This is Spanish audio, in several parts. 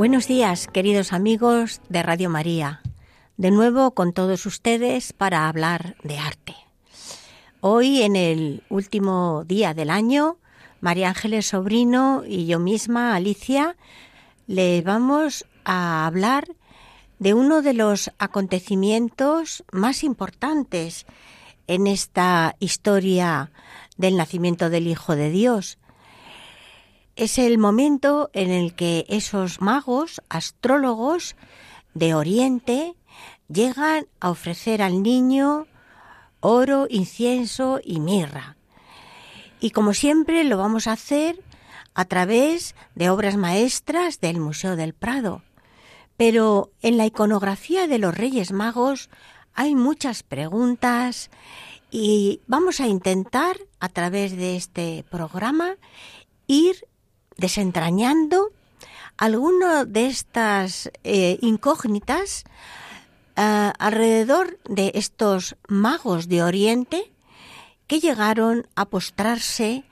Buenos días, queridos amigos de Radio María. De nuevo con todos ustedes para hablar de arte. Hoy, en el último día del año, María Ángeles Sobrino y yo misma, Alicia, le vamos a hablar de uno de los acontecimientos más importantes en esta historia del nacimiento del Hijo de Dios, es el momento en el que esos magos, astrólogos de Oriente, llegan a ofrecer al niño oro, incienso y mirra. Y como siempre lo vamos a hacer a través de obras maestras del Museo del Prado. Pero en la iconografía de los Reyes Magos hay muchas preguntas y vamos a intentar a través de este programa ir desentrañando alguno de estas eh, incógnitas eh, alrededor de estos magos de Oriente que llegaron a postrarse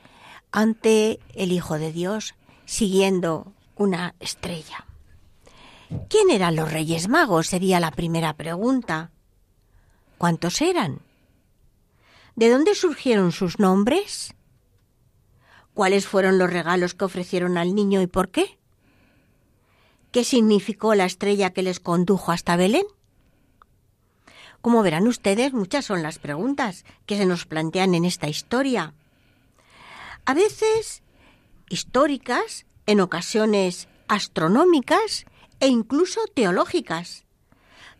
ante el Hijo de Dios siguiendo una estrella. ¿Quién eran los Reyes Magos? Sería la primera pregunta. ¿Cuántos eran? ¿De dónde surgieron sus nombres? ¿Cuáles fueron los regalos que ofrecieron al niño y por qué? ¿Qué significó la estrella que les condujo hasta Belén? Como verán ustedes, muchas son las preguntas que se nos plantean en esta historia. A veces históricas, en ocasiones astronómicas e incluso teológicas.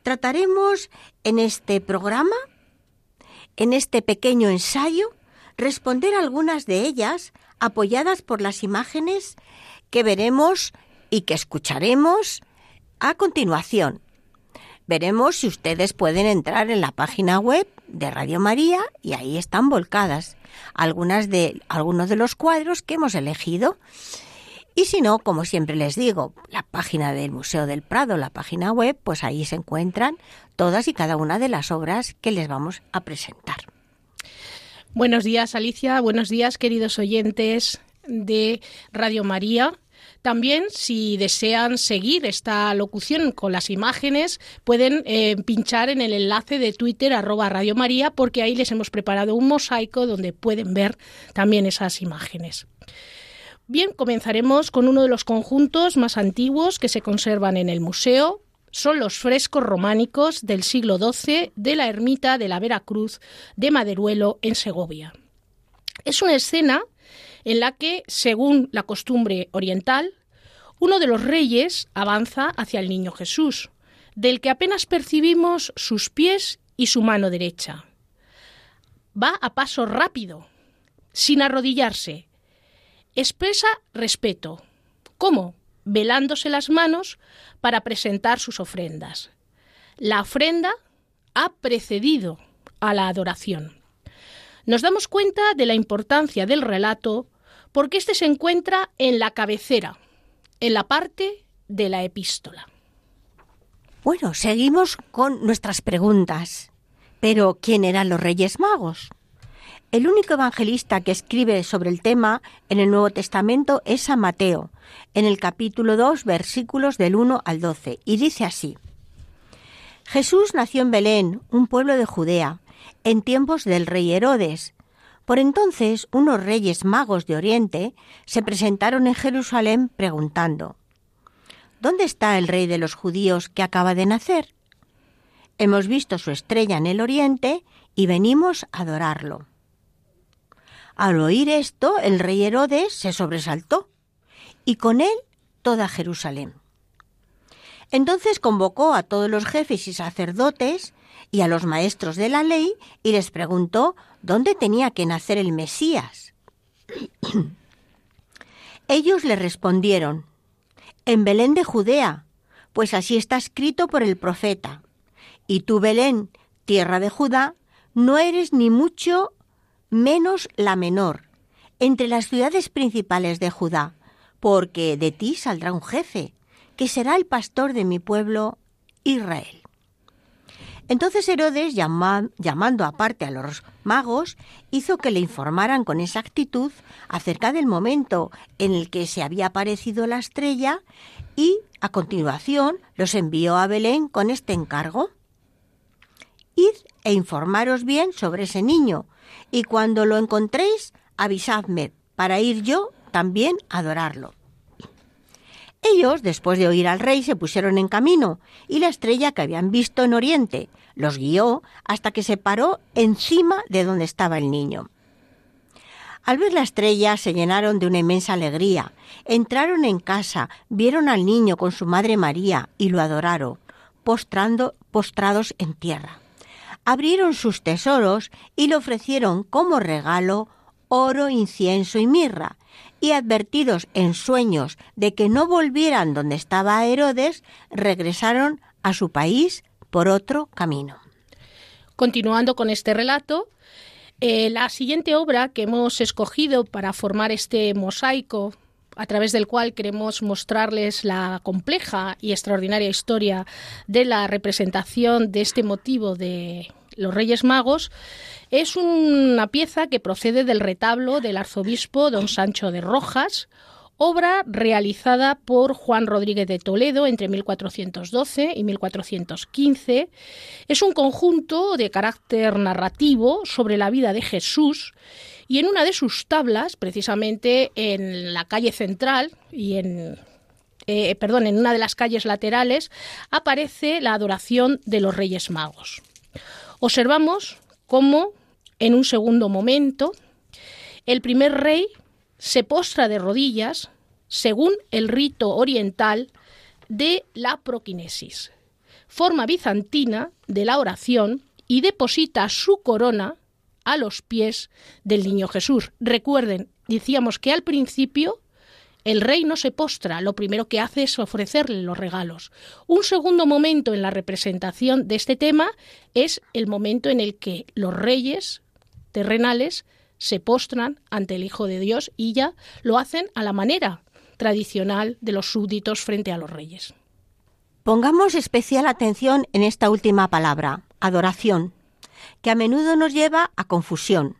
Trataremos en este programa, en este pequeño ensayo, responder algunas de ellas apoyadas por las imágenes que veremos y que escucharemos a continuación. Veremos si ustedes pueden entrar en la página web de Radio María y ahí están volcadas algunas de algunos de los cuadros que hemos elegido. Y si no, como siempre les digo, la página del Museo del Prado, la página web, pues ahí se encuentran todas y cada una de las obras que les vamos a presentar. Buenos días, Alicia. Buenos días, queridos oyentes de Radio María. También, si desean seguir esta locución con las imágenes, pueden eh, pinchar en el enlace de Twitter arroba Radio María, porque ahí les hemos preparado un mosaico donde pueden ver también esas imágenes. Bien, comenzaremos con uno de los conjuntos más antiguos que se conservan en el museo, son los frescos románicos del siglo XII de la ermita de la Veracruz de Maderuelo en Segovia. Es una escena en la que, según la costumbre oriental, uno de los reyes avanza hacia el niño Jesús, del que apenas percibimos sus pies y su mano derecha. Va a paso rápido, sin arrodillarse. Expresa respeto. ¿Cómo? Velándose las manos para presentar sus ofrendas. La ofrenda ha precedido a la adoración. Nos damos cuenta de la importancia del relato porque éste se encuentra en la cabecera, en la parte de la epístola. Bueno, seguimos con nuestras preguntas. Pero, ¿quién eran los Reyes Magos? El único evangelista que escribe sobre el tema en el Nuevo Testamento es San Mateo, en el capítulo 2, versículos del 1 al 12, y dice así. Jesús nació en Belén, un pueblo de Judea, en tiempos del rey Herodes. Por entonces unos reyes magos de Oriente se presentaron en Jerusalén preguntando, ¿Dónde está el rey de los judíos que acaba de nacer? Hemos visto su estrella en el Oriente y venimos a adorarlo. Al oír esto, el rey Herodes se sobresaltó, y con él toda Jerusalén. Entonces convocó a todos los jefes y sacerdotes y a los maestros de la ley y les preguntó dónde tenía que nacer el Mesías. Ellos le respondieron, en Belén de Judea, pues así está escrito por el profeta. Y tú, Belén, tierra de Judá, no eres ni mucho menos la menor entre las ciudades principales de Judá, porque de ti saldrá un jefe, que será el pastor de mi pueblo Israel. Entonces Herodes, llamando aparte a los magos, hizo que le informaran con exactitud acerca del momento en el que se había aparecido la estrella y, a continuación, los envió a Belén con este encargo. Id e informaros bien sobre ese niño, y cuando lo encontréis, avisadme, para ir yo también a adorarlo. Ellos, después de oír al rey, se pusieron en camino, y la estrella que habían visto en Oriente los guió hasta que se paró encima de donde estaba el niño. Al ver la estrella se llenaron de una inmensa alegría. Entraron en casa, vieron al niño con su madre María y lo adoraron, postrando, postrados en tierra. Abrieron sus tesoros y le ofrecieron como regalo oro, incienso y mirra, y advertidos en sueños de que no volvieran donde estaba Herodes, regresaron a su país por otro camino. Continuando con este relato, eh, la siguiente obra que hemos escogido para formar este mosaico a través del cual queremos mostrarles la compleja y extraordinaria historia de la representación de este motivo de los Reyes Magos, es una pieza que procede del retablo del arzobispo don Sancho de Rojas, obra realizada por Juan Rodríguez de Toledo entre 1412 y 1415. Es un conjunto de carácter narrativo sobre la vida de Jesús y en una de sus tablas, precisamente en la calle central y en eh, perdón, en una de las calles laterales aparece la adoración de los Reyes Magos. Observamos cómo en un segundo momento el primer rey se postra de rodillas según el rito oriental de la proquinesis, forma bizantina de la oración y deposita su corona a los pies del niño Jesús. Recuerden, decíamos que al principio el rey no se postra, lo primero que hace es ofrecerle los regalos. Un segundo momento en la representación de este tema es el momento en el que los reyes terrenales se postran ante el Hijo de Dios y ya lo hacen a la manera tradicional de los súbditos frente a los reyes. Pongamos especial atención en esta última palabra, adoración, que a menudo nos lleva a confusión,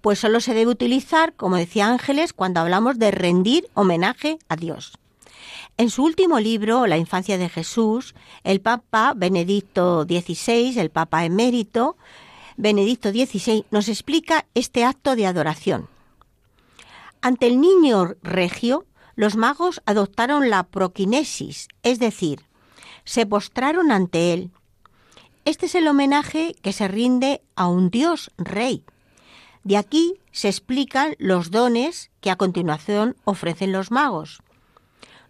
pues solo se debe utilizar, como decía Ángeles, cuando hablamos de rendir homenaje a Dios. En su último libro, La infancia de Jesús, el Papa Benedicto XVI, el Papa emérito, Benedicto XVI nos explica este acto de adoración. Ante el niño regio, los magos adoptaron la proquinesis, es decir, se postraron ante él. Este es el homenaje que se rinde a un Dios rey. De aquí se explican los dones que a continuación ofrecen los magos.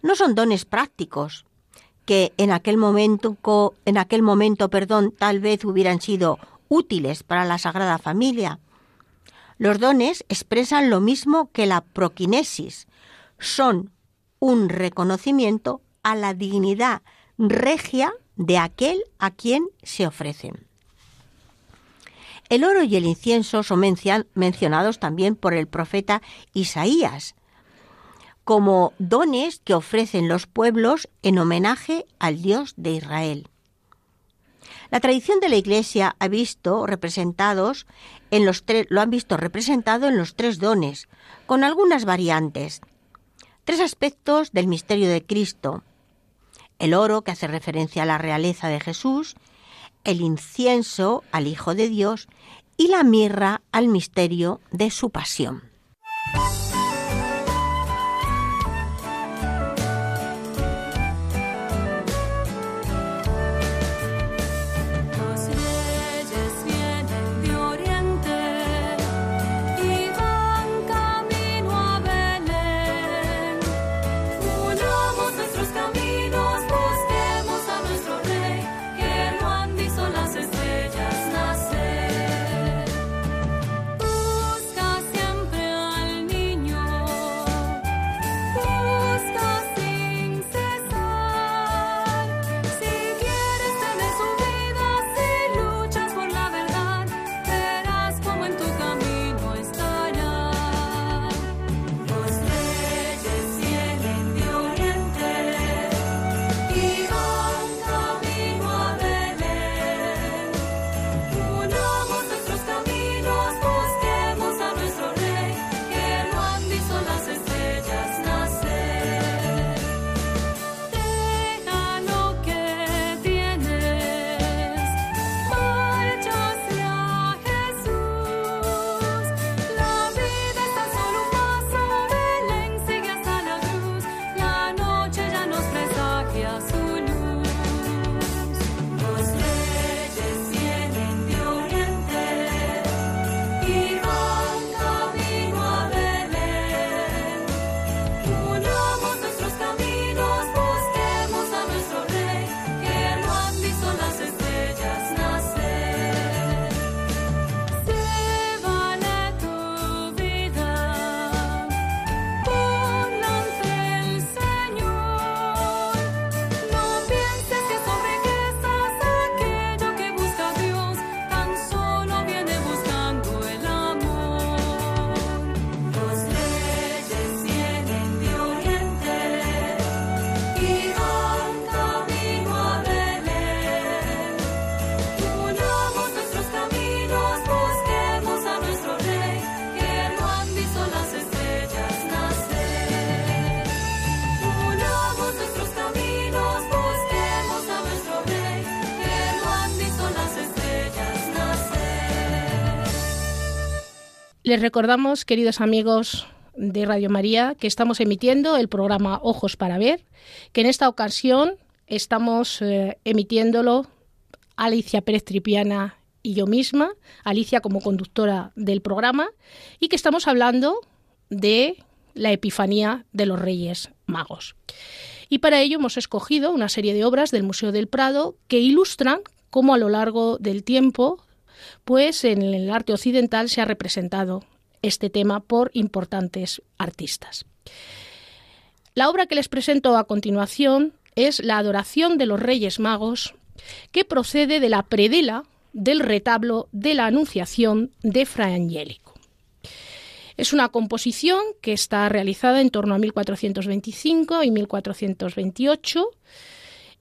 No son dones prácticos, que en aquel momento, en aquel momento perdón, tal vez hubieran sido útiles para la Sagrada Familia. Los dones expresan lo mismo que la proquinesis, son un reconocimiento a la dignidad regia de aquel a quien se ofrecen. El oro y el incienso son mencionados también por el profeta Isaías como dones que ofrecen los pueblos en homenaje al Dios de Israel. La tradición de la Iglesia ha visto representados en los lo han visto representado en los tres dones, con algunas variantes. Tres aspectos del misterio de Cristo. El oro, que hace referencia a la realeza de Jesús, el incienso al Hijo de Dios y la mirra al misterio de su pasión. Les recordamos, queridos amigos de Radio María, que estamos emitiendo el programa Ojos para Ver, que en esta ocasión estamos eh, emitiéndolo Alicia Pérez Tripiana y yo misma, Alicia como conductora del programa, y que estamos hablando de la Epifanía de los Reyes Magos. Y para ello hemos escogido una serie de obras del Museo del Prado que ilustran cómo a lo largo del tiempo pues en el arte occidental se ha representado este tema por importantes artistas. La obra que les presento a continuación es La adoración de los Reyes Magos, que procede de la predela del retablo de la Anunciación de Fra Angelico. Es una composición que está realizada en torno a 1425 y 1428.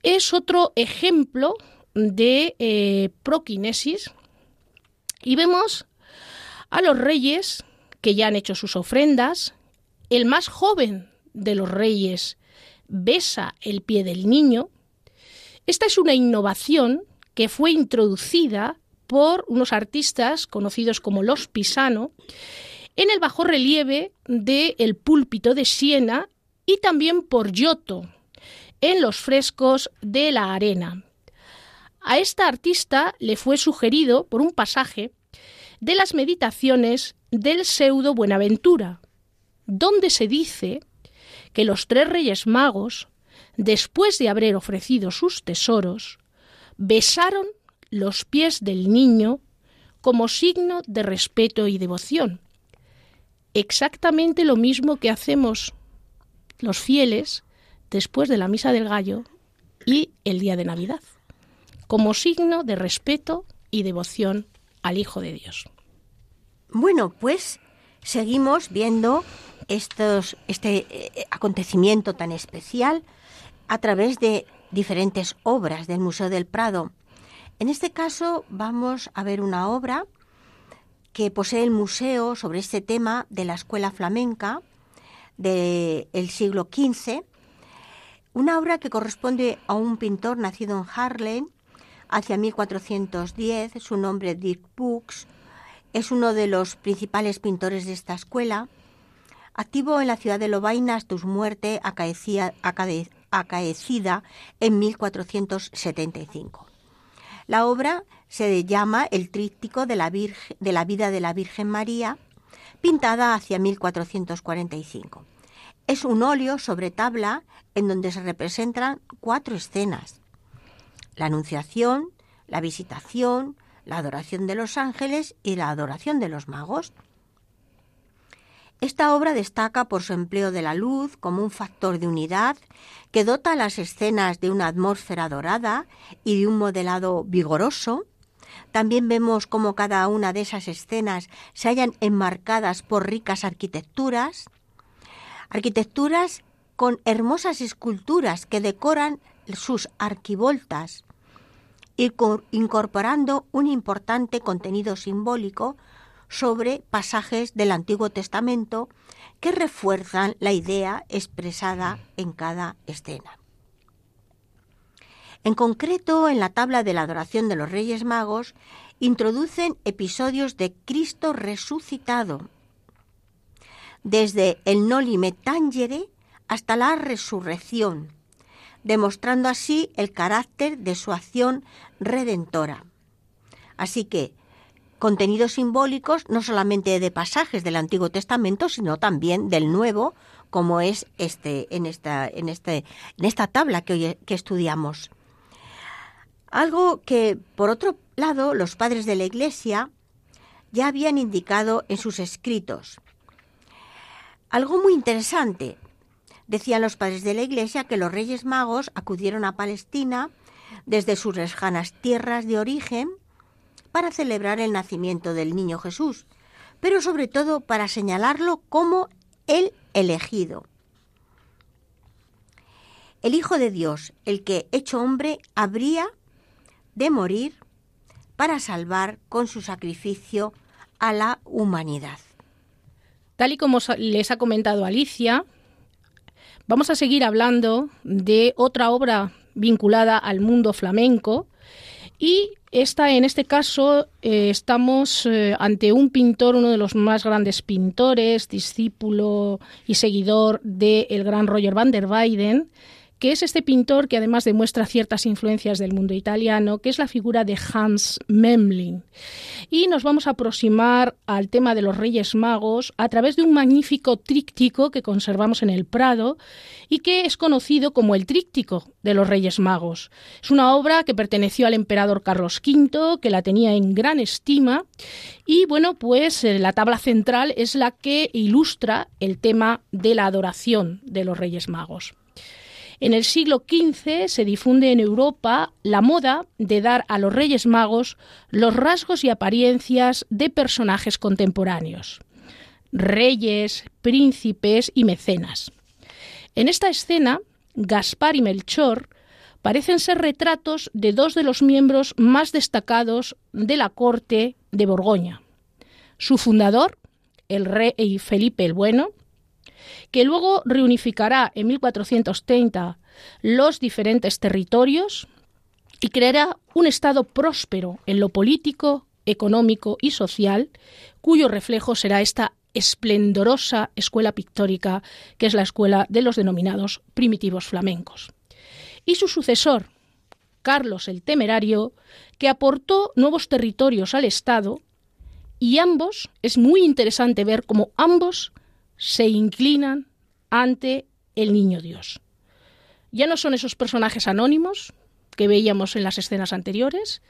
Es otro ejemplo de eh, proquinesis y vemos a los reyes que ya han hecho sus ofrendas, el más joven de los reyes besa el pie del niño. Esta es una innovación que fue introducida por unos artistas conocidos como los Pisano en el bajo relieve del púlpito de Siena y también por Giotto en los frescos de la arena. A esta artista le fue sugerido por un pasaje de las meditaciones del pseudo Buenaventura, donde se dice que los tres reyes magos, después de haber ofrecido sus tesoros, besaron los pies del niño como signo de respeto y devoción. Exactamente lo mismo que hacemos los fieles después de la misa del gallo y el día de Navidad como signo de respeto y devoción al Hijo de Dios. Bueno, pues seguimos viendo estos, este eh, acontecimiento tan especial a través de diferentes obras del Museo del Prado. En este caso vamos a ver una obra que posee el museo sobre este tema de la escuela flamenca del siglo XV, una obra que corresponde a un pintor nacido en Harlem hacia 1410. Su nombre, Dirk Books, es uno de los principales pintores de esta escuela. Activo en la ciudad de Lovaina hasta su muerte acaecida en 1475. La obra se llama El tríptico de la, de la vida de la Virgen María, pintada hacia 1445. Es un óleo sobre tabla en donde se representan cuatro escenas la Anunciación, la Visitación, la adoración de los ángeles y la adoración de los magos. Esta obra destaca por su empleo de la luz como un factor de unidad que dota las escenas de una atmósfera dorada y de un modelado vigoroso. También vemos cómo cada una de esas escenas se hallan enmarcadas por ricas arquitecturas, arquitecturas con hermosas esculturas que decoran sus arquivoltas incorporando un importante contenido simbólico sobre pasajes del Antiguo Testamento que refuerzan la idea expresada en cada escena. En concreto, en la tabla de la adoración de los Reyes Magos, introducen episodios de Cristo resucitado, desde el Noli Tangere hasta la resurrección, demostrando así el carácter de su acción redentora. Así que contenidos simbólicos no solamente de pasajes del Antiguo Testamento, sino también del Nuevo, como es este en esta en este en esta tabla que hoy que estudiamos. Algo que por otro lado los padres de la Iglesia ya habían indicado en sus escritos. Algo muy interesante. Decían los padres de la Iglesia que los Reyes Magos acudieron a Palestina desde sus lejanas tierras de origen para celebrar el nacimiento del niño Jesús, pero sobre todo para señalarlo como el elegido. El Hijo de Dios, el que, hecho hombre, habría de morir para salvar con su sacrificio a la humanidad. Tal y como les ha comentado Alicia, vamos a seguir hablando de otra obra vinculada al mundo flamenco y esta, en este caso, eh, estamos eh, ante un pintor, uno de los más grandes pintores, discípulo y seguidor del gran Roger van der Weyden, que es este pintor que además demuestra ciertas influencias del mundo italiano, que es la figura de Hans Memling. Y nos vamos a aproximar al tema de los Reyes Magos a través de un magnífico tríptico que conservamos en el Prado y que es conocido como el tríptico de los Reyes Magos. Es una obra que perteneció al emperador Carlos V, que la tenía en gran estima y bueno, pues eh, la tabla central es la que ilustra el tema de la adoración de los Reyes Magos. En el siglo XV se difunde en Europa la moda de dar a los Reyes Magos los rasgos y apariencias de personajes contemporáneos, reyes, príncipes y mecenas. En esta escena, Gaspar y Melchor parecen ser retratos de dos de los miembros más destacados de la corte de Borgoña. Su fundador, el rey Felipe el Bueno, que luego reunificará en 1430 los diferentes territorios y creará un Estado próspero en lo político, económico y social, cuyo reflejo será esta esplendorosa escuela pictórica que es la escuela de los denominados primitivos flamencos. Y su sucesor, Carlos el Temerario, que aportó nuevos territorios al Estado, y ambos, es muy interesante ver cómo ambos se inclinan ante el niño Dios. Ya no son esos personajes anónimos que veíamos en las escenas anteriores,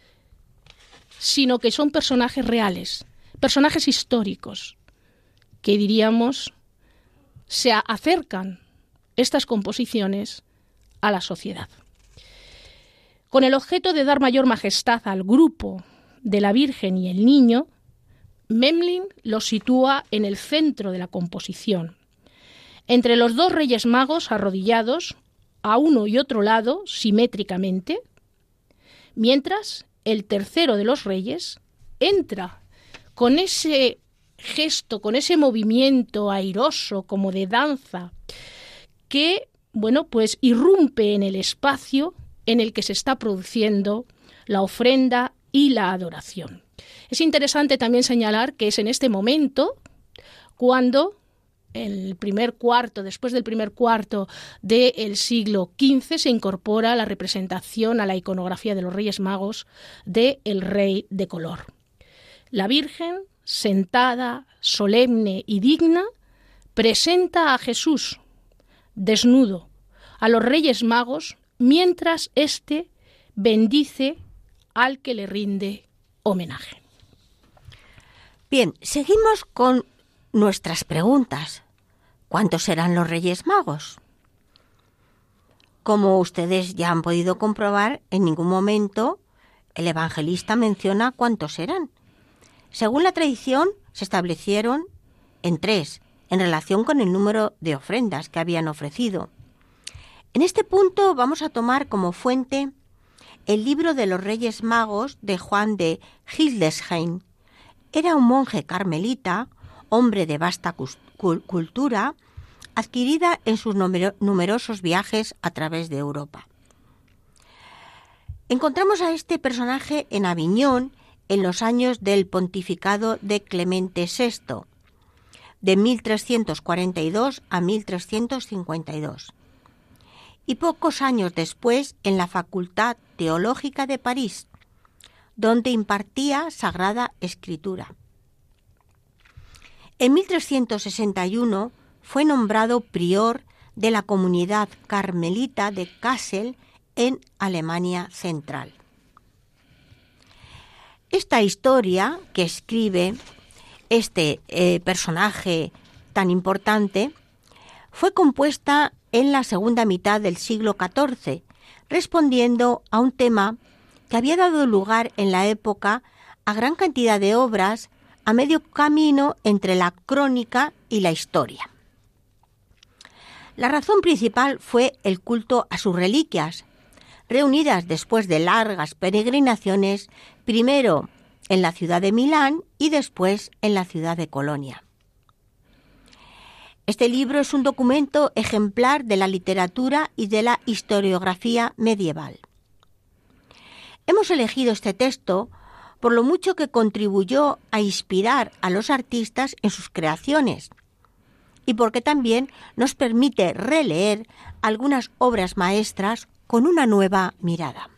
sino que son personajes reales, personajes históricos, que diríamos se acercan estas composiciones a la sociedad. Con el objeto de dar mayor majestad al grupo de la Virgen y el Niño, Memling lo sitúa en el centro de la composición, entre los dos reyes magos arrodillados, a uno y otro lado, simétricamente, mientras el tercero de los reyes entra con ese gesto, con ese movimiento airoso como de danza, que, bueno, pues irrumpe en el espacio en el que se está produciendo la ofrenda y la adoración. Es interesante también señalar que es en este momento cuando el primer cuarto, después del primer cuarto del siglo XV, se incorpora la representación a la iconografía de los Reyes Magos de Rey de color. La Virgen, sentada, solemne y digna, presenta a Jesús, desnudo, a los Reyes Magos, mientras éste bendice al que le rinde homenaje. Bien, seguimos con nuestras preguntas. ¿Cuántos serán los Reyes Magos? Como ustedes ya han podido comprobar, en ningún momento el evangelista menciona cuántos eran. Según la tradición, se establecieron en tres, en relación con el número de ofrendas que habían ofrecido. En este punto vamos a tomar como fuente el libro de los Reyes Magos de Juan de Hildesheim, era un monje carmelita, hombre de vasta cultura, adquirida en sus numerosos viajes a través de Europa. Encontramos a este personaje en Aviñón en los años del pontificado de Clemente VI, de 1342 a 1352. y pocos años después en la Facultad Teológica de París, donde impartía Sagrada Escritura. En 1361 fue nombrado prior de la comunidad carmelita de Kassel en Alemania Central. Esta historia que escribe este eh, personaje tan importante fue compuesta en la segunda mitad del siglo XIV, respondiendo a un tema que había dado lugar en la época a gran cantidad de obras a medio camino entre la crónica y la historia. La razón principal fue el culto a sus reliquias, reunidas después de largas peregrinaciones, primero en la ciudad de Milán y después en la ciudad de Colonia. Este libro es un documento ejemplar de la literatura y de la historiografía medieval. Hemos elegido este texto por lo mucho que contribuyó a inspirar a los artistas en sus creaciones y porque también nos permite releer algunas obras maestras con una nueva mirada.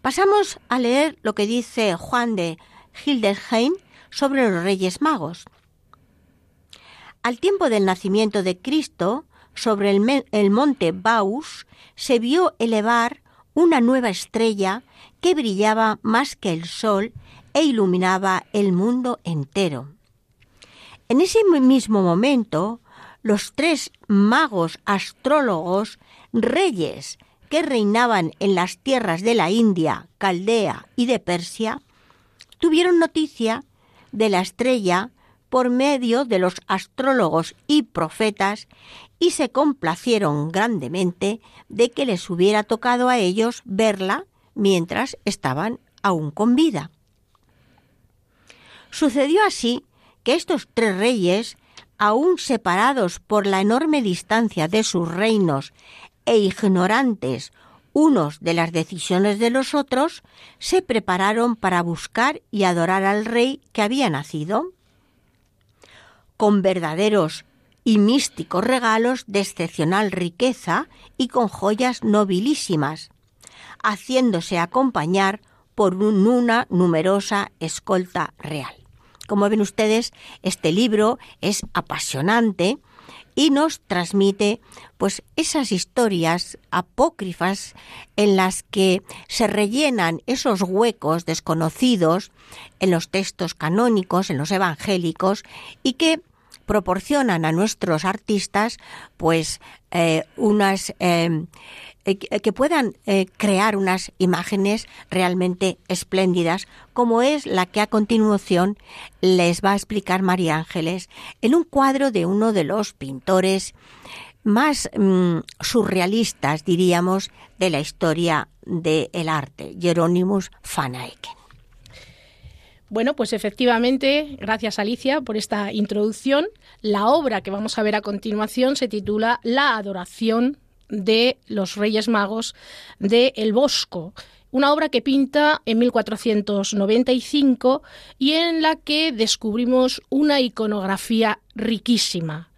Pasamos a leer lo que dice Juan de Hildesheim sobre los Reyes Magos. Al tiempo del nacimiento de Cristo, sobre el, el monte Baus se vio elevar una nueva estrella que brillaba más que el sol e iluminaba el mundo entero. En ese mismo momento, los tres magos astrólogos, reyes que reinaban en las tierras de la India, Caldea y de Persia, tuvieron noticia de la estrella por medio de los astrólogos y profetas y se complacieron grandemente de que les hubiera tocado a ellos verla mientras estaban aún con vida. Sucedió así que estos tres reyes, aún separados por la enorme distancia de sus reinos e ignorantes unos de las decisiones de los otros, se prepararon para buscar y adorar al rey que había nacido, con verdaderos y místicos regalos de excepcional riqueza y con joyas nobilísimas, haciéndose acompañar por una numerosa escolta real. Como ven ustedes, este libro es apasionante y nos transmite pues esas historias apócrifas en las que se rellenan esos huecos desconocidos en los textos canónicos, en los evangélicos y que proporcionan a nuestros artistas pues eh, unas eh, eh, que puedan crear unas imágenes realmente espléndidas, como es la que a continuación les va a explicar María Ángeles en un cuadro de uno de los pintores más mm, surrealistas, diríamos, de la historia del arte, Jerónimos van Eycken. Bueno, pues efectivamente, gracias Alicia por esta introducción. La obra que vamos a ver a continuación se titula La adoración de los Reyes Magos de El Bosco, una obra que pinta en 1495 y en la que descubrimos una iconografía riquísima.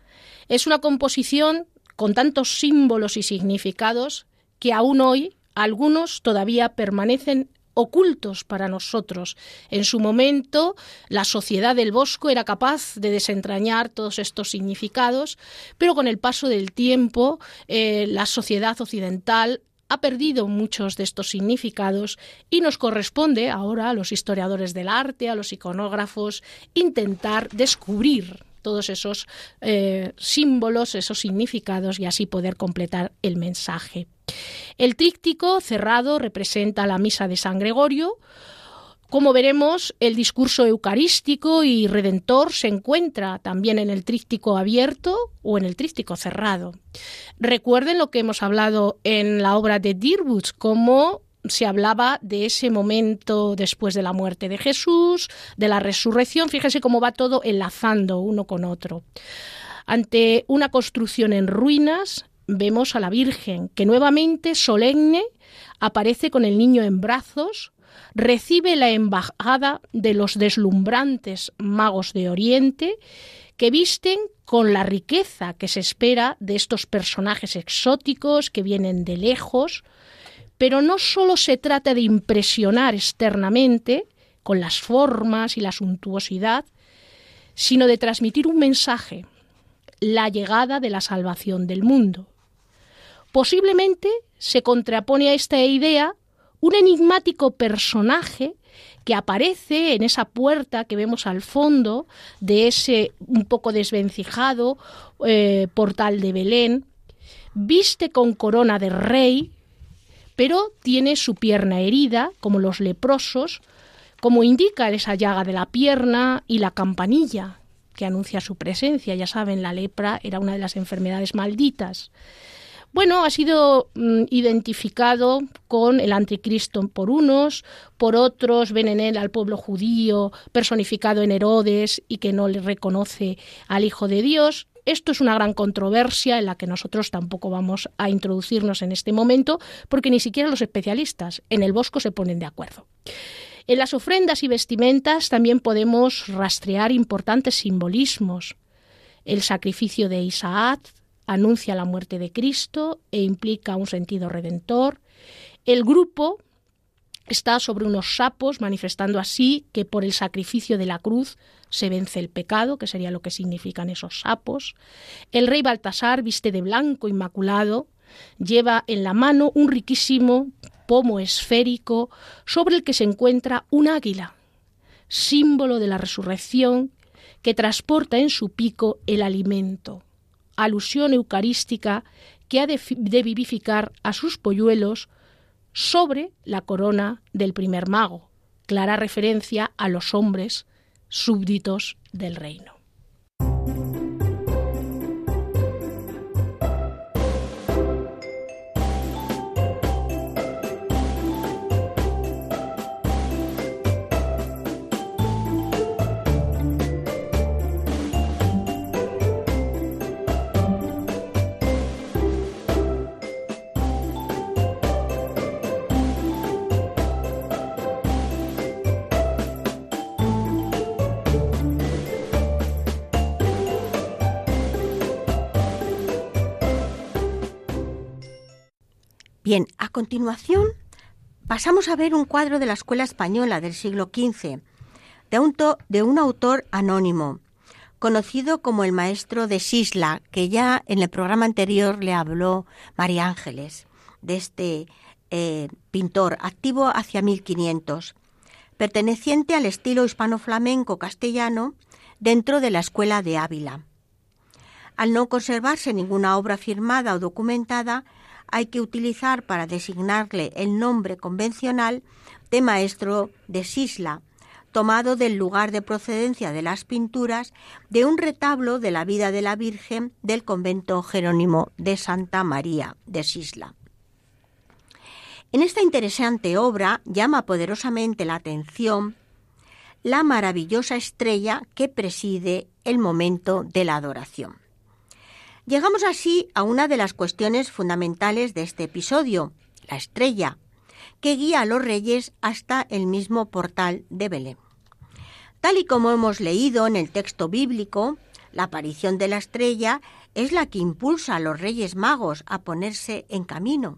Es una composición con tantos símbolos y significados que aún hoy algunos todavía permanecen ocultos para nosotros. En su momento, la sociedad del Bosco era capaz de desentrañar todos estos significados, pero con el paso del tiempo, eh, la sociedad occidental ha perdido muchos de estos significados y nos corresponde ahora a los historiadores del arte, a los iconógrafos, intentar descubrir todos esos eh, símbolos, esos significados y así poder completar el mensaje. El tríptico cerrado representa la misa de San Gregorio. Como veremos, el discurso eucarístico y redentor se encuentra también en el tríptico abierto o en el tríptico cerrado. Recuerden lo que hemos hablado en la obra de Dirwitz, como se hablaba de ese momento después de la muerte de Jesús, de la resurrección. Fíjese cómo va todo enlazando uno con otro. Ante una construcción en ruinas, vemos a la Virgen que nuevamente solemne aparece con el niño en brazos, recibe la embajada de los deslumbrantes magos de Oriente, que visten con la riqueza que se espera de estos personajes exóticos que vienen de lejos, pero no solo se trata de impresionar externamente con las formas y la suntuosidad, sino de transmitir un mensaje, la llegada de la salvación del mundo. Posiblemente se contrapone a esta idea un enigmático personaje que aparece en esa puerta que vemos al fondo de ese un poco desvencijado eh, portal de Belén, viste con corona de rey, pero tiene su pierna herida, como los leprosos, como indica esa llaga de la pierna y la campanilla que anuncia su presencia. Ya saben, la lepra era una de las enfermedades malditas. Bueno, ha sido mm, identificado con el anticristo por unos, por otros ven en él al pueblo judío personificado en Herodes y que no le reconoce al Hijo de Dios. Esto es una gran controversia en la que nosotros tampoco vamos a introducirnos en este momento porque ni siquiera los especialistas en el bosco se ponen de acuerdo. En las ofrendas y vestimentas también podemos rastrear importantes simbolismos. El sacrificio de Isaac, anuncia la muerte de Cristo e implica un sentido redentor. El grupo está sobre unos sapos, manifestando así que por el sacrificio de la cruz se vence el pecado, que sería lo que significan esos sapos. El rey Baltasar viste de blanco inmaculado, lleva en la mano un riquísimo pomo esférico sobre el que se encuentra un águila, símbolo de la resurrección que transporta en su pico el alimento alusión eucarística que ha de, vivificar a sus polluelos sobre la corona del primer mago, clara referencia a los hombres súbditos del reino. Bien, a continuación pasamos a ver un cuadro de la Escuela Española del siglo XV, de un, autor anónimo, conocido como el maestro de Sisla, que ya en el programa anterior le habló María Ángeles, de este eh, pintor activo hacia 1500, perteneciente al estilo hispano-flamenco castellano dentro de la Escuela de Ávila. Al no conservarse ninguna obra firmada o documentada, hay que utilizar para designarle el nombre convencional de maestro de Sisla, tomado del lugar de procedencia de las pinturas de un retablo de la vida de la Virgen del convento jerónimo de Santa María de Sisla. En esta interesante obra llama poderosamente la atención la maravillosa estrella que preside el momento de la adoración. Llegamos así a una de las cuestiones fundamentales de este episodio, la estrella, que guía a los reyes hasta el mismo portal de Belén. Tal y como hemos leído en el texto bíblico, la aparición de la estrella es la que impulsa a los reyes magos a ponerse en camino.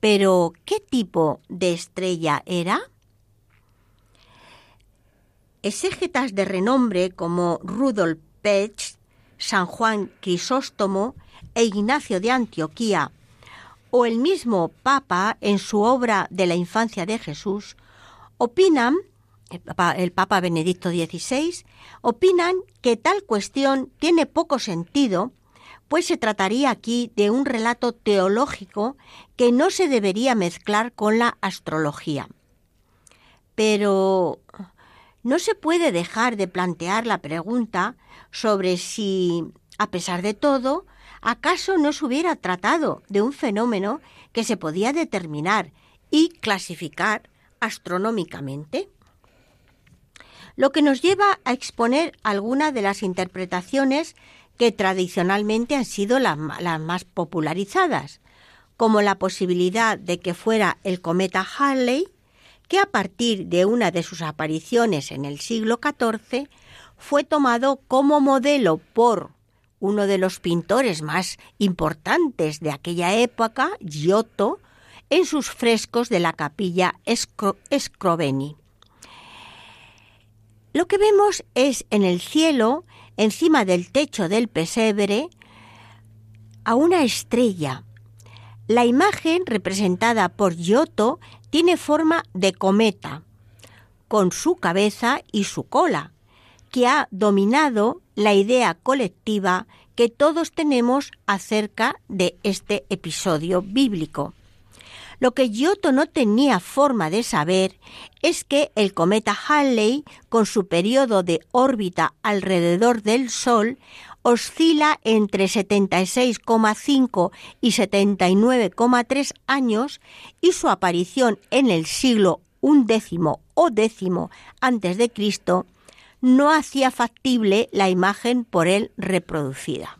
Pero, ¿qué tipo de estrella era? Exégetas de renombre como Rudolf Pech San Juan Crisóstomo e Ignacio de Antioquía, o el mismo Papa en su obra de la infancia de Jesús, opinan, el Papa, Benedicto XVI, opinan que tal cuestión tiene poco sentido, pues se trataría aquí de un relato teológico que no se debería mezclar con la astrología. Pero no se puede dejar de plantear la pregunta sobre si, a pesar de todo, acaso no se hubiera tratado de un fenómeno que se podía determinar y clasificar astronómicamente. Lo que nos lleva a exponer algunas de las interpretaciones que tradicionalmente han sido las, más popularizadas, como la posibilidad de que fuera el cometa Halley, que a partir de una de sus apariciones en el siglo XIV fue tomado como modelo por uno de los pintores más importantes de aquella época, Giotto, en sus frescos de la capilla Scroveni. Lo que vemos es en el cielo, encima del techo del pesebre, a una estrella. La imagen representada por Giotto tiene forma de cometa, con su cabeza y su cola, que ha dominado la idea colectiva que todos tenemos acerca de este episodio bíblico. Lo que Giotto no tenía forma de saber es que el cometa Halley, con su periodo de órbita alrededor del Sol, oscila entre 76,5 y 79,3 años y su aparición en el siglo undécimo o décimo antes de Cristo no hacía factible la imagen por él reproducida.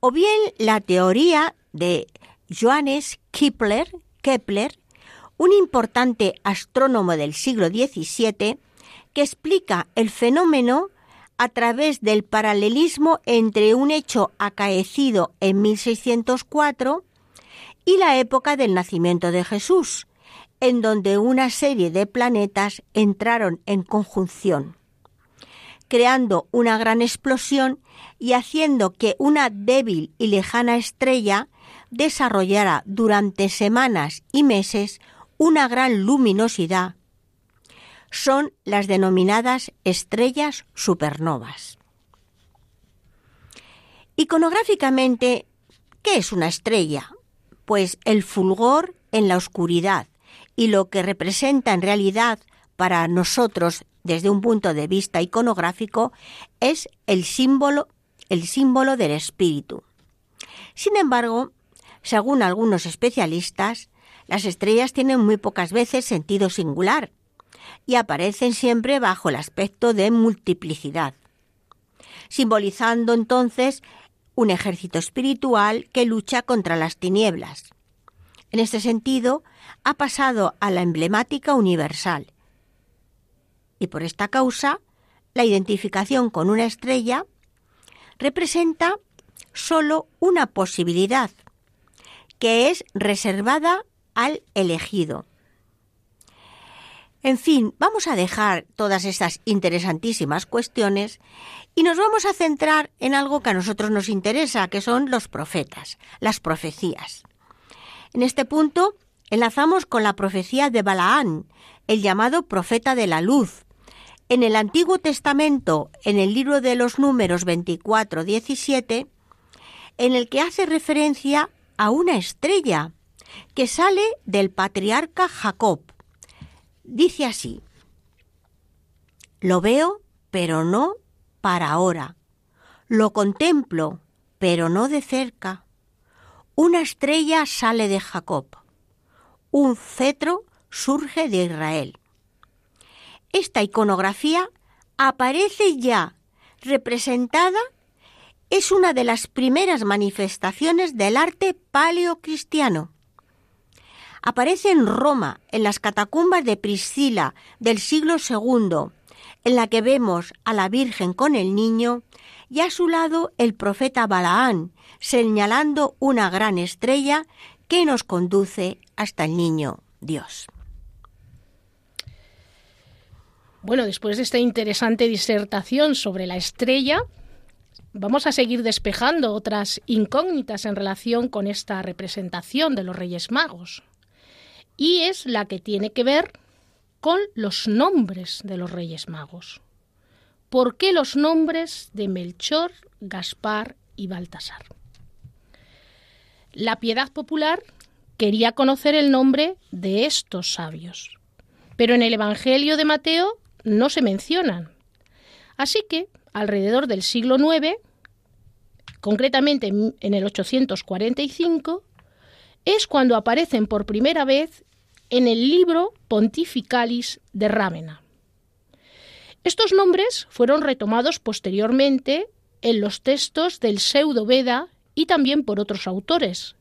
O bien la teoría de Johannes Kepler, Kepler, un importante astrónomo del siglo XVII, que explica el fenómeno a través del paralelismo entre un hecho acaecido en 1604 y la época del nacimiento de Jesús, en donde una serie de planetas entraron en conjunción, creando una gran explosión y haciendo que una débil y lejana estrella desarrollara durante semanas y meses una gran luminosidad. Son las denominadas estrellas supernovas. Iconográficamente, ¿qué es una estrella? Pues el fulgor en la oscuridad, y lo que representa en realidad para nosotros desde un punto de vista iconográfico es el símbolo, el símbolo del espíritu. Sin embargo, según algunos especialistas, las estrellas tienen muy pocas veces sentido singular y aparecen siempre bajo el aspecto de multiplicidad, simbolizando entonces un ejército espiritual que lucha contra las tinieblas. En este sentido, ha pasado a la emblemática universal. Y por esta causa, la identificación con una estrella representa solo una posibilidad, que es reservada al elegido. En fin, vamos a dejar todas estas interesantísimas cuestiones y nos vamos a centrar en algo que a nosotros nos interesa, que son los profetas, las profecías. En este punto enlazamos con la profecía de Balaán, el llamado profeta de la luz. En el Antiguo Testamento, en el libro de los números 24, 17, en el que hace referencia a una estrella que sale del patriarca Jacob. Dice así, lo veo, pero no para ahora. Lo contemplo, pero no de cerca. Una estrella sale de Jacob. Un cetro surge de Israel. Esta iconografía aparece ya representada es una de las primeras manifestaciones del arte paleocristiano. Aparece en Roma, en las catacumbas de Priscila del siglo II, en la que vemos a la Virgen con el niño y a su lado el profeta Balaán, señalando una gran estrella que nos conduce hasta el niño Dios. Bueno, después de esta interesante disertación sobre la estrella, vamos a seguir despejando otras incógnitas en relación con esta representación de los Reyes Magos. Y es la que tiene que ver con los nombres de los Reyes Magos. ¿Por qué los nombres de Melchor, Gaspar y Baltasar? La piedad popular quería conocer el nombre de estos sabios, pero en el Evangelio de Mateo no se mencionan. Así que, alrededor del siglo IX, concretamente en el 845, es cuando aparecen por primera vez en el libro Pontificalis de Rávena. Estos nombres fueron retomados posteriormente en los textos del Pseudo Veda y también por otros autores.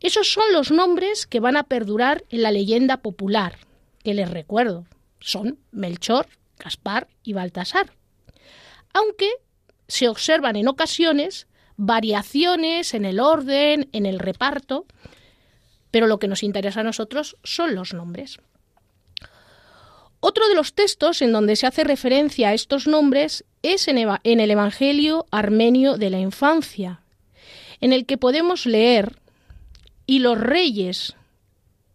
Esos son los nombres que van a perdurar en la leyenda popular, que les recuerdo, son Melchor, Gaspar y Baltasar. Aunque se observan en ocasiones variaciones en el orden, en el reparto, pero lo que nos interesa a nosotros son los nombres. Otro de los textos en donde se hace referencia a estos nombres es en, el Evangelio armenio de la infancia, en el que podemos leer y los reyes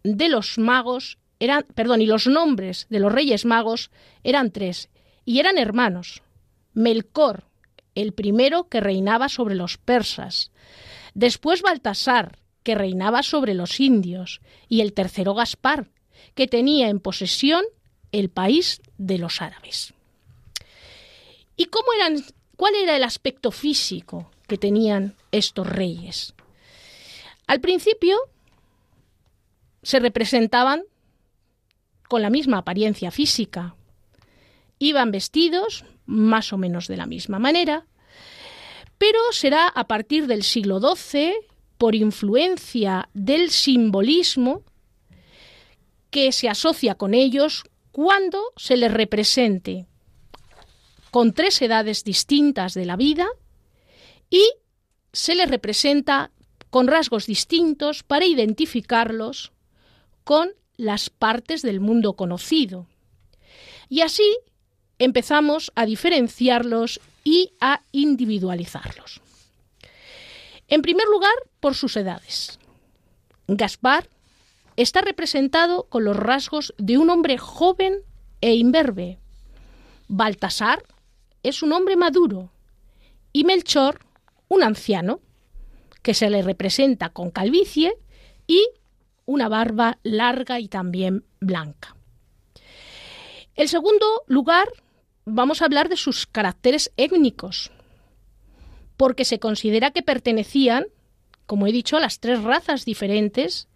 de los magos eran, perdón, y los nombres de los reyes magos eran tres, y eran hermanos. Melcor, el primero que reinaba sobre los persas, después Baltasar, que reinaba sobre los indios, y el tercero Gaspar, que tenía en posesión el país de los árabes. ¿Y cómo eran, cuál era el aspecto físico que tenían estos reyes? Al principio se representaban con la misma apariencia física. Iban vestidos más o menos de la misma manera, pero será a partir del siglo XII, por influencia del simbolismo que se asocia con ellos, cuando se les represente con tres edades distintas de la vida y se les representa con rasgos distintos para identificarlos con las partes del mundo conocido. Y así empezamos a diferenciarlos y a individualizarlos. En primer lugar, por sus edades. Gaspar está representado con los rasgos de un hombre joven e imberbe. Baltasar es un hombre maduro y Melchor un anciano, que se le representa con calvicie y una barba larga y también blanca. El segundo lugar, vamos a hablar de sus caracteres étnicos, porque se considera que pertenecían, como he dicho, a las tres razas diferentes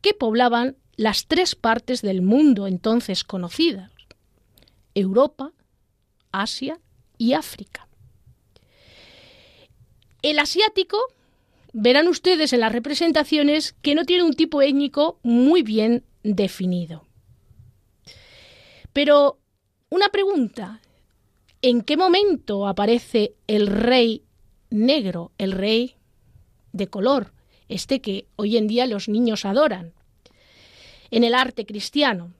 que poblaban las tres partes del mundo entonces conocidas, Europa, Asia y África. El asiático verán ustedes en las representaciones que no tiene un tipo étnico muy bien definido. Pero una pregunta, ¿en qué momento aparece el rey negro, el rey de color, este que hoy en día los niños adoran, en el arte cristiano?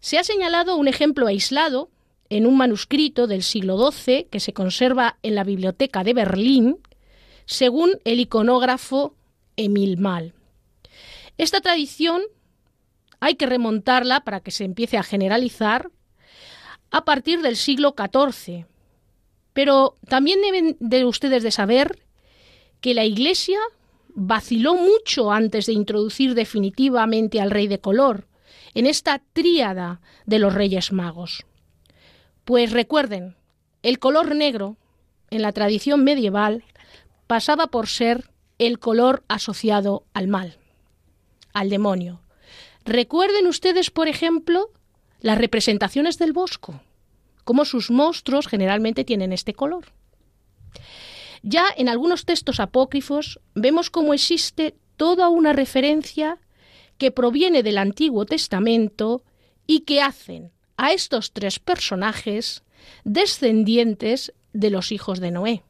Se ha señalado un ejemplo aislado en un manuscrito del siglo XII que se conserva en la Biblioteca de Berlín, según el iconógrafo Emil Mal. Esta tradición hay que remontarla para que se empiece a generalizar a partir del siglo XIV. Pero también deben de ustedes de saber que la Iglesia vaciló mucho antes de introducir definitivamente al rey de color en esta tríada de los Reyes Magos. Pues recuerden, el color negro en la tradición medieval pasaba por ser el color asociado al mal, al demonio. Recuerden ustedes, por ejemplo, las representaciones del bosco, cómo sus monstruos generalmente tienen este color. Ya en algunos textos apócrifos vemos cómo existe toda una referencia que proviene del Antiguo Testamento y que hacen a estos tres personajes descendientes de los hijos de Noé.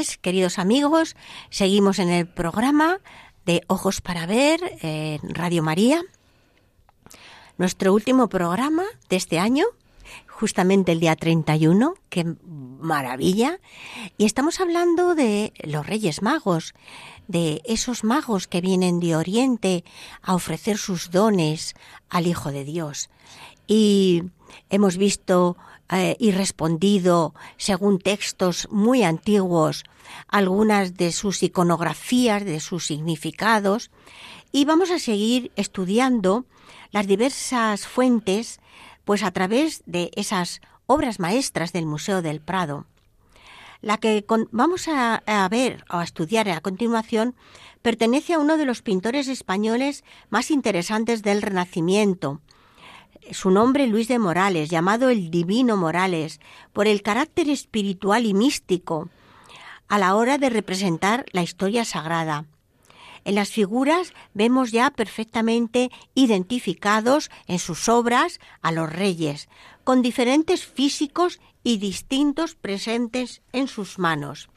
Queridos amigos, seguimos en el programa de Ojos para Ver en Radio María. Nuestro último programa de este año, justamente el día 31, qué maravilla. Y estamos hablando de los Reyes Magos, de esos magos que vienen de Oriente a ofrecer sus dones al Hijo de Dios. Y hemos visto eh, y respondido, según textos muy antiguos, algunas de sus iconografías, de sus significados, y vamos a seguir estudiando las diversas fuentes, pues a través de esas obras maestras del Museo del Prado. La que vamos a ver o a estudiar a continuación pertenece a uno de los pintores españoles más interesantes del Renacimiento, su nombre Luis de Morales, llamado el Divino Morales, por el carácter espiritual y místico a la hora de representar la historia sagrada. En las figuras vemos ya perfectamente identificados en sus obras a los reyes, con diferentes físicos y distintos presentes en sus manos.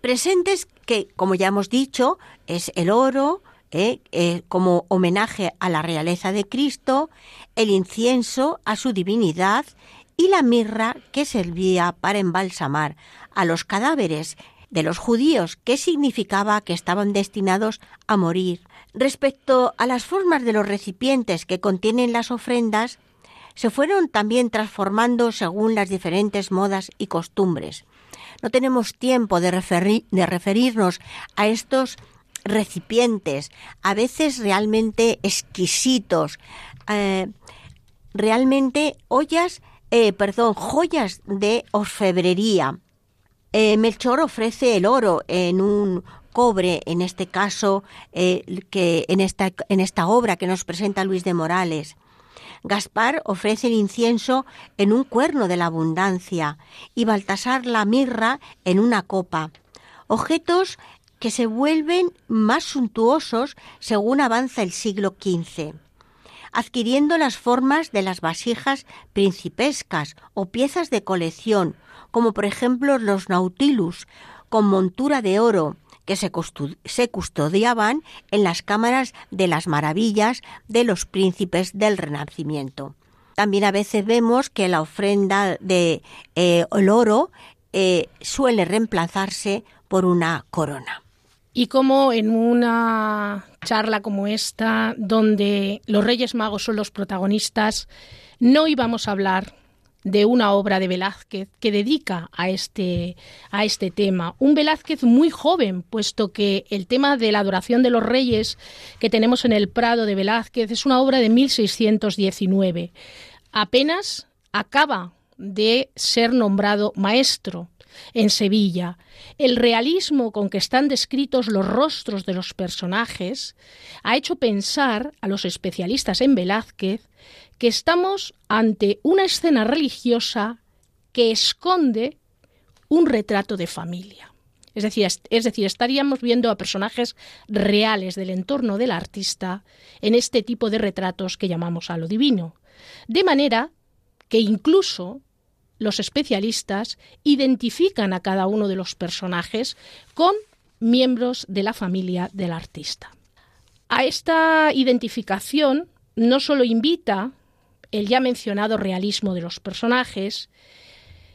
Presentes que, como ya hemos dicho, es el oro, ¿eh? Eh, como homenaje a la realeza de Cristo, el incienso a su divinidad y la mirra que servía para embalsamar a los cadáveres de los judíos, que significaba que estaban destinados a morir. Respecto a las formas de los recipientes que contienen las ofrendas, se fueron también transformando según las diferentes modas y costumbres. No tenemos tiempo de, de referirnos a estos recipientes, a veces realmente exquisitos, eh, realmente ollas, eh, perdón, joyas de orfebrería. Eh, Melchor ofrece el oro en un cobre, en este caso, que en esta, en esta obra que nos presenta Luis de Morales. Gaspar ofrece el incienso en un cuerno de la abundancia y Baltasar la mirra en una copa. Objetos que se vuelven más suntuosos según avanza el siglo XV, adquiriendo las formas de las vasijas principescas o piezas de colección, como por ejemplo los nautilus, con montura de oro, que se, custodiaban en las cámaras de las maravillas de los príncipes del Renacimiento. También a veces vemos que la ofrenda de eh, el oro eh, suele reemplazarse por una corona y como en una charla como esta, donde los Reyes Magos son los protagonistas, no íbamos a hablar de una obra de Velázquez que dedica a este, a este tema. Un Velázquez muy joven, puesto que el tema de la adoración de los reyes que tenemos en el Prado de Velázquez es una obra de 1619. Apenas acaba de ser nombrado maestro en Sevilla. El realismo con que están descritos los rostros de los personajes ha hecho pensar a los especialistas en Velázquez que estamos ante una escena religiosa que esconde un retrato de familia. Es decir, es decir, estaríamos viendo a personajes reales del entorno del artista en este tipo de retratos que llamamos a lo divino. De manera que incluso los especialistas identifican a cada uno de los personajes con miembros de la familia del artista. A esta identificación no solo invita el ya mencionado realismo de los personajes,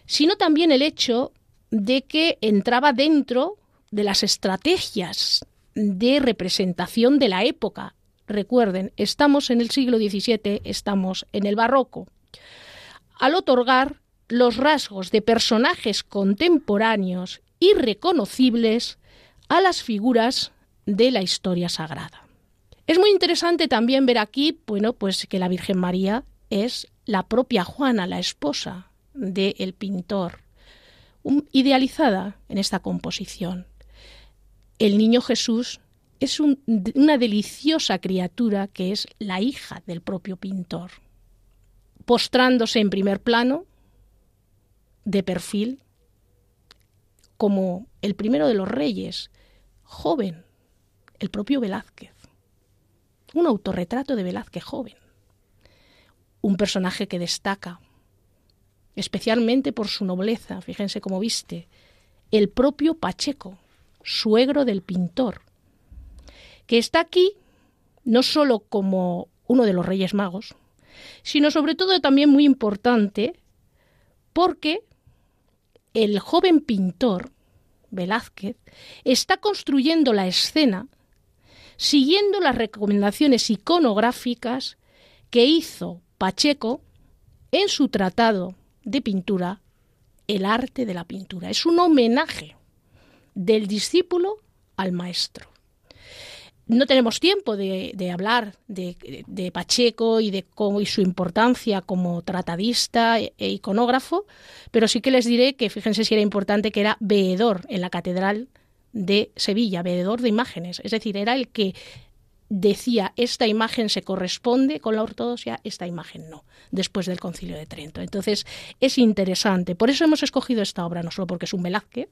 sino también el hecho de que entraba dentro de las estrategias de representación de la época. Recuerden, estamos en el siglo XVII, estamos en el barroco. Al otorgar los rasgos de personajes contemporáneos y reconocibles a las figuras de la historia sagrada. Es muy interesante también ver aquí, bueno, pues que la Virgen María es la propia Juana, la esposa del pintor, idealizada en esta composición. El niño Jesús es una deliciosa criatura que es la hija del propio pintor. Postrándose en primer plano, de perfil como el primero de los reyes, joven, el propio Velázquez. Un autorretrato de Velázquez joven. Un personaje que destaca, especialmente por su nobleza, fíjense cómo viste, el propio Pacheco, suegro del pintor, que está aquí no solo como uno de los Reyes Magos, sino sobre todo también muy importante porque el joven pintor Velázquez está construyendo la escena siguiendo las recomendaciones iconográficas que hizo Pacheco en su tratado de pintura, El arte de la pintura. Es un homenaje del discípulo al maestro. No tenemos tiempo de, hablar de, Pacheco y de su importancia como tratadista e, e, iconógrafo, pero sí que les diré que fíjense si era importante que era veedor en la catedral de Sevilla, veedor de imágenes, es decir, era el que decía esta imagen se corresponde con la ortodoxia, esta imagen no, después del concilio de Trento. Entonces es interesante, por eso hemos escogido esta obra, no solo porque es un Velázquez,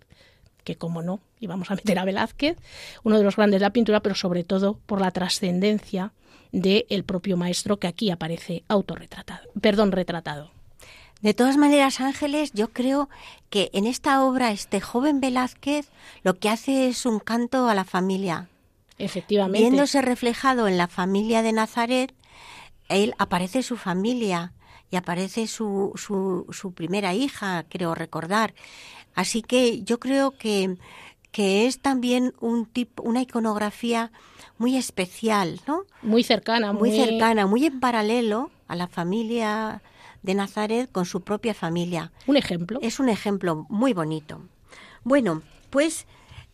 que como no, íbamos a meter a Velázquez, uno de los grandes de la pintura, pero sobre todo por la trascendencia del propio maestro que aquí aparece autorretratado, perdón, retratado. De todas maneras, Ángeles, yo creo que en esta obra este joven Velázquez lo que hace es un canto a la familia. Efectivamente. Viéndose reflejado en la familia de Nazaret, él aparece su familia y aparece su, su, su primera hija, creo recordar. Así que yo creo que, que es también un tipo, una iconografía muy especial, ¿no? Muy cercana, muy cercana, muy en paralelo a la familia de Nazaret con su propia familia. Un ejemplo. Es un ejemplo muy bonito. Bueno, pues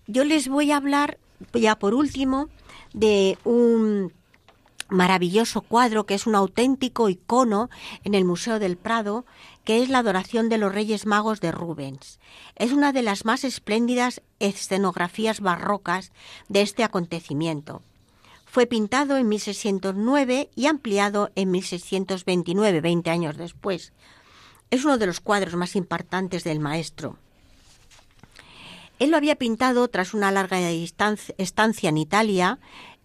yo les voy a hablar ya por último de un maravilloso cuadro que es un auténtico icono en el Museo del Prado, que es la adoración de los Reyes Magos de Rubens. Es una de las más espléndidas escenografías barrocas de este acontecimiento. Fue pintado en 1609 y ampliado en 1629, 20 años después. Es uno de los cuadros más importantes del maestro. Él lo había pintado tras una larga estancia en Italia,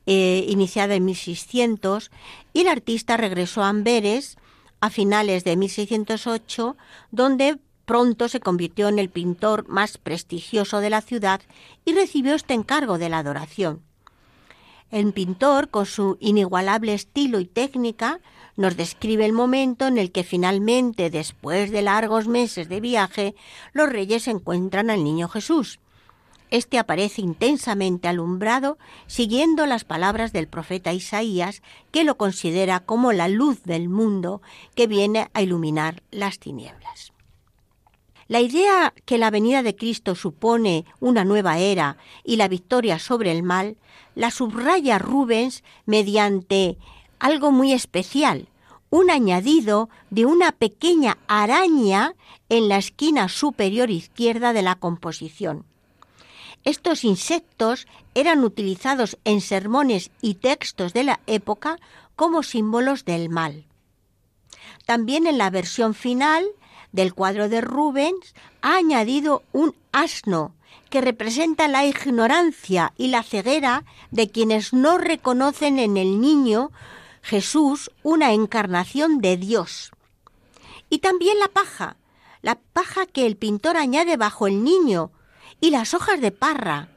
eh, iniciada en 1600, y el artista regresó a Amberes a finales de 1608, donde pronto se convirtió en el pintor más prestigioso de la ciudad y recibió este encargo de la adoración. El pintor, con su inigualable estilo y técnica, nos describe el momento en el que finalmente, después de largos meses de viaje, los reyes encuentran al niño Jesús. Este aparece intensamente alumbrado, siguiendo las palabras del profeta Isaías, que lo considera como la luz del mundo que viene a iluminar las tinieblas. La idea que la venida de Cristo supone una nueva era y la victoria sobre el mal, la subraya Rubens mediante algo muy especial, un añadido de una pequeña araña en la esquina superior izquierda de la composición. Estos insectos eran utilizados en sermones y textos de la época como símbolos del mal. También en la versión final del cuadro de Rubens ha añadido un asno que representa la ignorancia y la ceguera de quienes no reconocen en el niño Jesús una encarnación de Dios. Y también la paja, la paja que el pintor añade bajo el niño, y las hojas de parra,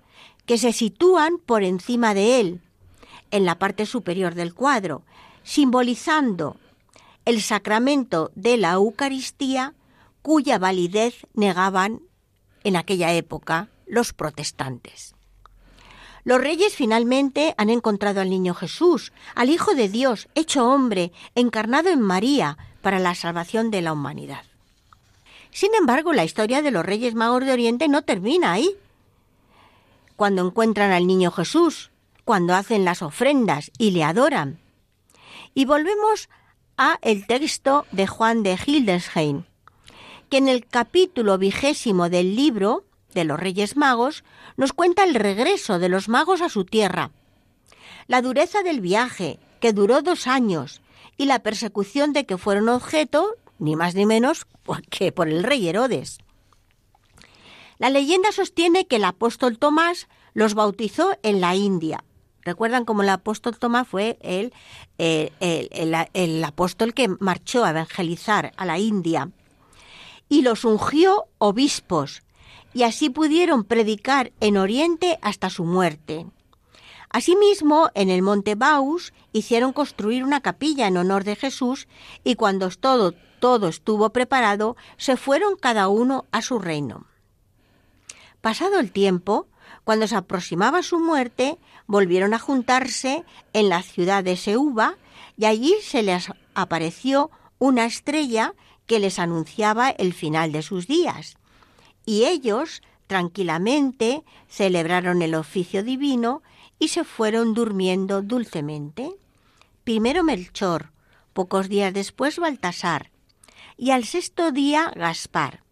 que se sitúan por encima de él, en la parte superior del cuadro, simbolizando el sacramento de la Eucaristía cuya validez negaban en aquella época los protestantes. Los reyes finalmente han encontrado al niño Jesús, al Hijo de Dios, hecho hombre, encarnado en María, para la salvación de la humanidad. Sin embargo, la historia de los reyes magos de Oriente no termina ahí. Cuando encuentran al niño Jesús, cuando hacen las ofrendas y le adoran. Y volvemos a el texto de Juan de Hildesheim, que en el capítulo vigésimo del libro de los Reyes Magos nos cuenta el regreso de los magos a su tierra, la dureza del viaje, que duró dos años, y la persecución de que fueron objeto, ni más ni menos, que por el rey Herodes. La leyenda sostiene que el apóstol Tomás los bautizó en la India. Recuerdan cómo el apóstol Tomás fue el, el apóstol que marchó a evangelizar a la India y los ungió obispos y así pudieron predicar en Oriente hasta su muerte. Asimismo, en el monte Baus hicieron construir una capilla en honor de Jesús y cuando todo, todo estuvo preparado, se fueron cada uno a su reino. Pasado el tiempo, cuando se aproximaba su muerte, volvieron a juntarse en la ciudad de Seuba y allí se les apareció una estrella que les anunciaba el final de sus días. Y ellos tranquilamente celebraron el oficio divino y se fueron durmiendo dulcemente. Primero Melchor, pocos días después Baltasar, y al sexto día Gaspar.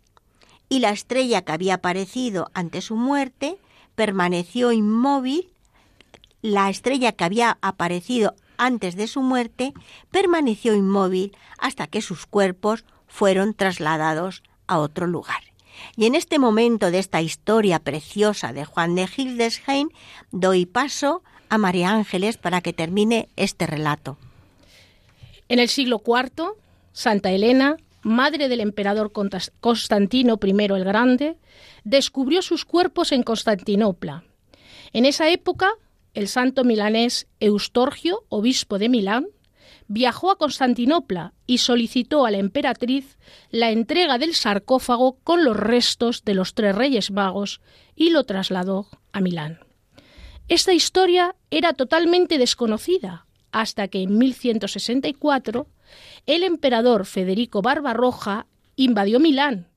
Y la estrella que había aparecido ante su muerte permaneció inmóvil, la estrella que había aparecido antes de su muerte permaneció inmóvil hasta que sus cuerpos fueron trasladados a otro lugar. Y en este momento de esta historia preciosa de Juan de Hildesheim, doy paso a María Ángeles para que termine este relato. En el siglo IV, Santa Elena, madre del emperador Constantino I el Grande, descubrió sus cuerpos en Constantinopla. En esa época, el santo milanés Eustorgio, obispo de Milán, viajó a Constantinopla y solicitó a la emperatriz la entrega del sarcófago con los restos de los tres reyes magos y lo trasladó a Milán. Esta historia era totalmente desconocida hasta que en 1164 el emperador Federico Barbarroja invadió Milán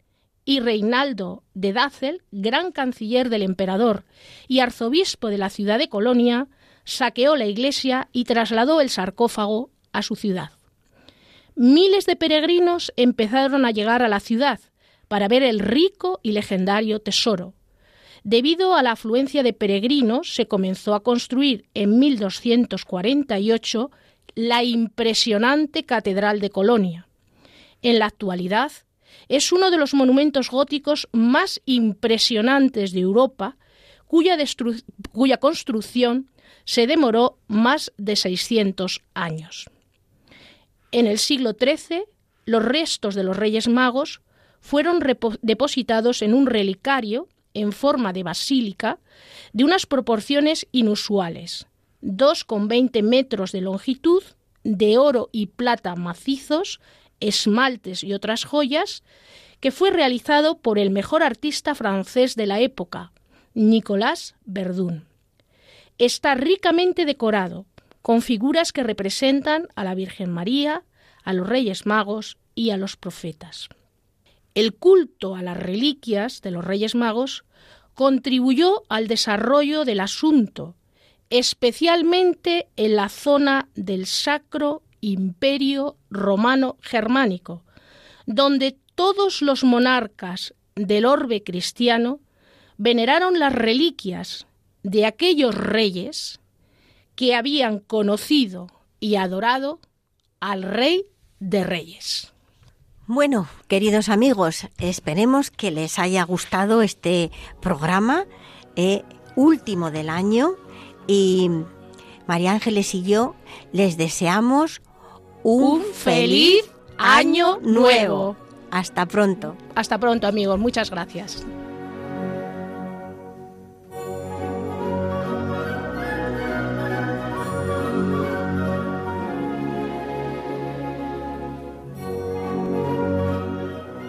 y Reinaldo de Dácel, gran canciller del emperador y arzobispo de la ciudad de Colonia, saqueó la iglesia y trasladó el sarcófago a su ciudad. Miles de peregrinos empezaron a llegar a la ciudad para ver el rico y legendario tesoro. Debido a la afluencia de peregrinos, se comenzó a construir en 1248 la impresionante Catedral de Colonia. En la actualidad, es uno de los monumentos góticos más impresionantes de Europa, cuya, cuya construcción se demoró más de 600 años. En el siglo XIII, los restos de los Reyes Magos fueron depositados en un relicario en forma de basílica de unas proporciones inusuales, 2,20 metros de longitud, de oro y plata macizos, esmaltes y otras joyas, que fue realizado por el mejor artista francés de la época, Nicolas Verdun. Está ricamente decorado, con figuras que representan a la Virgen María, a los Reyes Magos y a los profetas. El culto a las reliquias de los Reyes Magos contribuyó al desarrollo del asunto, especialmente en la zona del Sacro Imperio Romano Germánico, donde todos los monarcas del orbe cristiano veneraron las reliquias de aquellos reyes que habían conocido y adorado al Rey de Reyes. Bueno, queridos amigos, esperemos que les haya gustado este programa eh, último del año y María Ángeles y yo les deseamos un, feliz año nuevo. Hasta pronto. Hasta pronto, amigos. Muchas gracias.